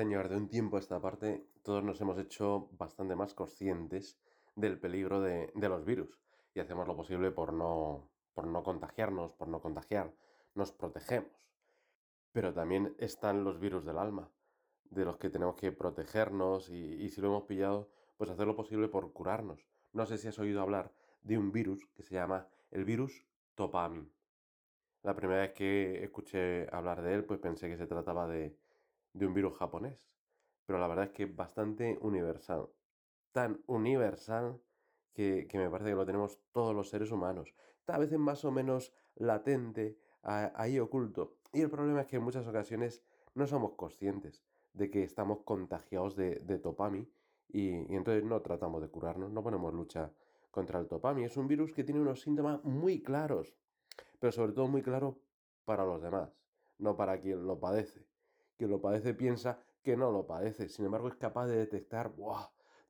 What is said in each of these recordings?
Señor, de un tiempo a esta parte, todos nos hemos hecho bastante más conscientes del peligro de, de los virus y hacemos lo posible por no, por no contagiarnos, por no contagiar, nos protegemos. Pero también están los virus del alma, de los que tenemos que protegernos y, y si lo hemos pillado, pues hacer lo posible por curarnos. No sé si has oído hablar de un virus que se llama el virus Topamin. La primera vez que escuché hablar de él, pues pensé que se trataba de, de un virus japonés. Pero la verdad es que es bastante universal. Tan universal que, que, me parece que lo tenemos todos los seres humanos. Tal vez más o menos latente, ahí oculto. Y el problema es que en muchas ocasiones no somos conscientes de que estamos contagiados de, de topami y, y, entonces no tratamos de curarnos, no ponemos lucha contra el topami. Es un virus que tiene unos síntomas muy claros, pero sobre todo muy claros para los demás, no para quien lo padece que lo padece piensa que no lo padece. Sin embargo, es capaz de detectar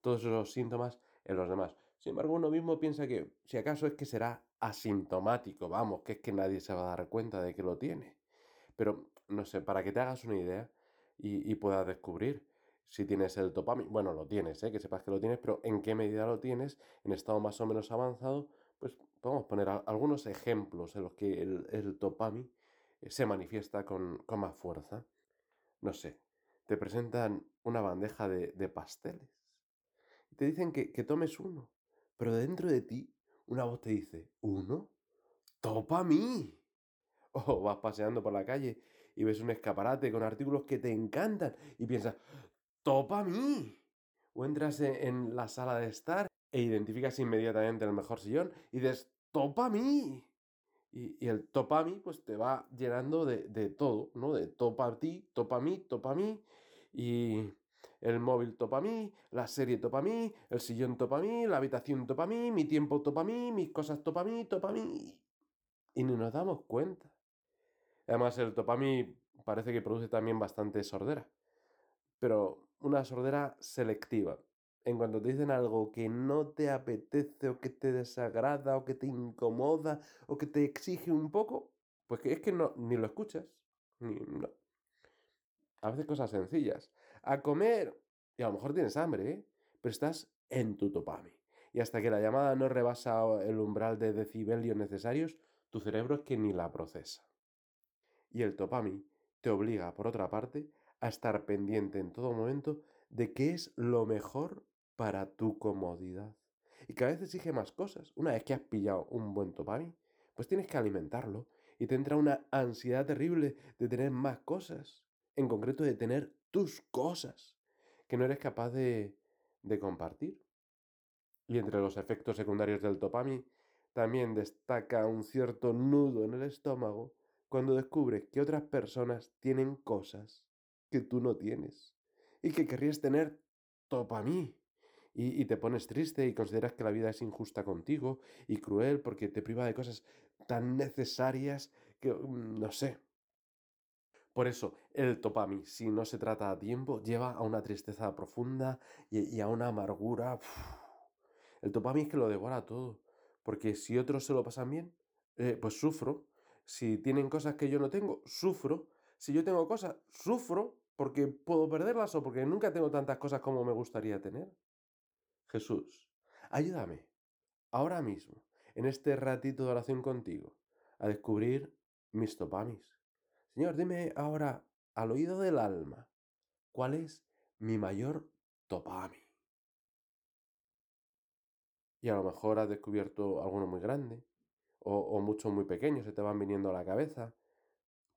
todos esos síntomas en los demás. Sin embargo, uno mismo piensa que si acaso es que será asintomático, vamos, que es que nadie se va a dar cuenta de que lo tiene. Pero, no sé, para que te hagas una idea y, puedas descubrir si tienes el topami, bueno, lo tienes, ¿eh? que sepas que lo tienes, pero en qué medida lo tienes, en estado más o menos avanzado, pues podemos poner algunos ejemplos en los que el, el topami eh, se manifiesta con, con más fuerza no sé, te presentan una bandeja de, de pasteles y te dicen que, que, tomes uno, pero dentro de ti una voz te dice, ¿uno? ¡Topa a mí! O vas paseando por la calle y ves un escaparate con artículos que te encantan y piensas, ¡topa a mí! O entras en, en la sala de estar e identificas inmediatamente el mejor sillón y dices, ¡topa a mí! Y, y, el topami pues te va llenando de, de, todo, ¿no? De topa ti, topa a mí, topa mí. Y el móvil topa a mí, la serie topa a mí, el sillón topa a mí, la habitación topa a mí, mi tiempo topa a mí, mis cosas topa a mí, topa mí. Y ni nos damos cuenta. Además el topami parece que produce también bastante sordera. Pero una sordera selectiva en cuanto te dicen algo que no te apetece o que te desagrada o que te incomoda o que te exige un poco, pues es que no, ni lo escuchas. Ni, no. A veces cosas sencillas. A comer. Y a lo mejor tienes hambre, ¿eh? Pero estás en tu topami. Y hasta que la llamada no rebasa el umbral de decibelios necesarios, tu cerebro es que ni la procesa. Y el topami te obliga, por otra parte, a estar pendiente en todo momento de qué es lo mejor para tu comodidad. Y cada vez exige más cosas. Una vez que has pillado un buen topami, pues tienes que alimentarlo y te entra una ansiedad terrible de tener más cosas. En concreto de tener tus cosas que no eres capaz de, compartir. Y entre los efectos secundarios del topami también destaca un cierto nudo en el estómago cuando descubres que otras personas tienen cosas que tú no tienes y que querrías tener topami y, y, te pones triste y consideras que la vida es injusta contigo y cruel porque te priva de cosas tan necesarias que mm, no sé. Por eso, el topami, si no se trata a tiempo, lleva a una tristeza profunda y, y a una amargura. El topami es que lo devora todo. Porque si otros se lo pasan bien, eh, pues sufro. Si tienen cosas que yo no tengo, sufro. Si yo tengo cosas, sufro porque puedo perderlas o porque nunca tengo tantas cosas como me gustaría tener. Jesús, ayúdame, ahora mismo, en este ratito de oración contigo, a descubrir mis topamis. Señor, dime ahora, al oído del alma, ¿cuál es mi mayor topami? Y a lo mejor has descubierto alguno muy grande, o, o muchos muy pequeños se te van viniendo a la cabeza,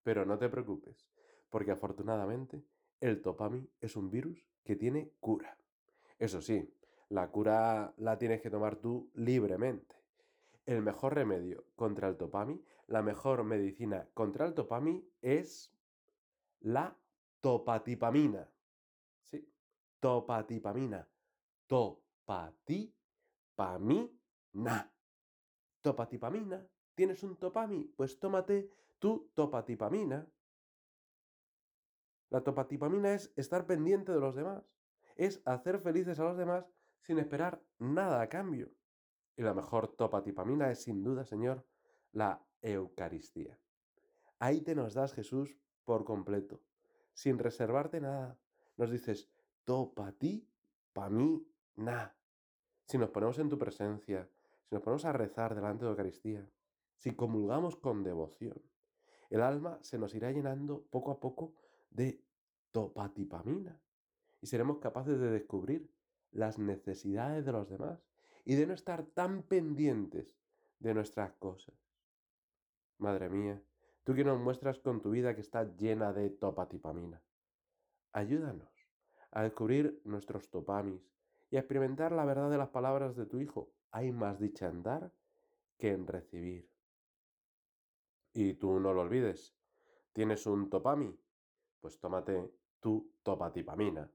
pero no te preocupes, porque afortunadamente el topami es un virus que tiene cura. Eso sí, la cura la tienes que tomar tú libremente. El mejor remedio contra el topami, la mejor medicina contra el topami es la topatipamina. Sí, topatipamina. Topatipamina. Topatipamina. ¿Tienes un topami? Pues tómate tu topatipamina. La topatipamina es estar pendiente de los demás. Es hacer felices a los demás sin esperar nada a cambio. Y la mejor topatipamina es sin duda, Señor, la Eucaristía. Ahí te nos das, Jesús, por completo, sin reservarte nada, nos dices, topa ti, pa mí, na. Si nos ponemos en tu presencia, si nos ponemos a rezar delante de Eucaristía, si comulgamos con devoción, el alma se nos irá llenando poco a poco de topatipamina y seremos capaces de descubrir las necesidades de los demás y de no estar tan pendientes de nuestras cosas. Madre mía, tú que nos muestras con tu vida que está llena de topatipamina, ayúdanos a descubrir nuestros topamis y a experimentar la verdad de las palabras de tu Hijo. Hay más dicha en dar que en recibir. Y tú no lo olvides, ¿tienes un topami? Pues tómate tu topatipamina.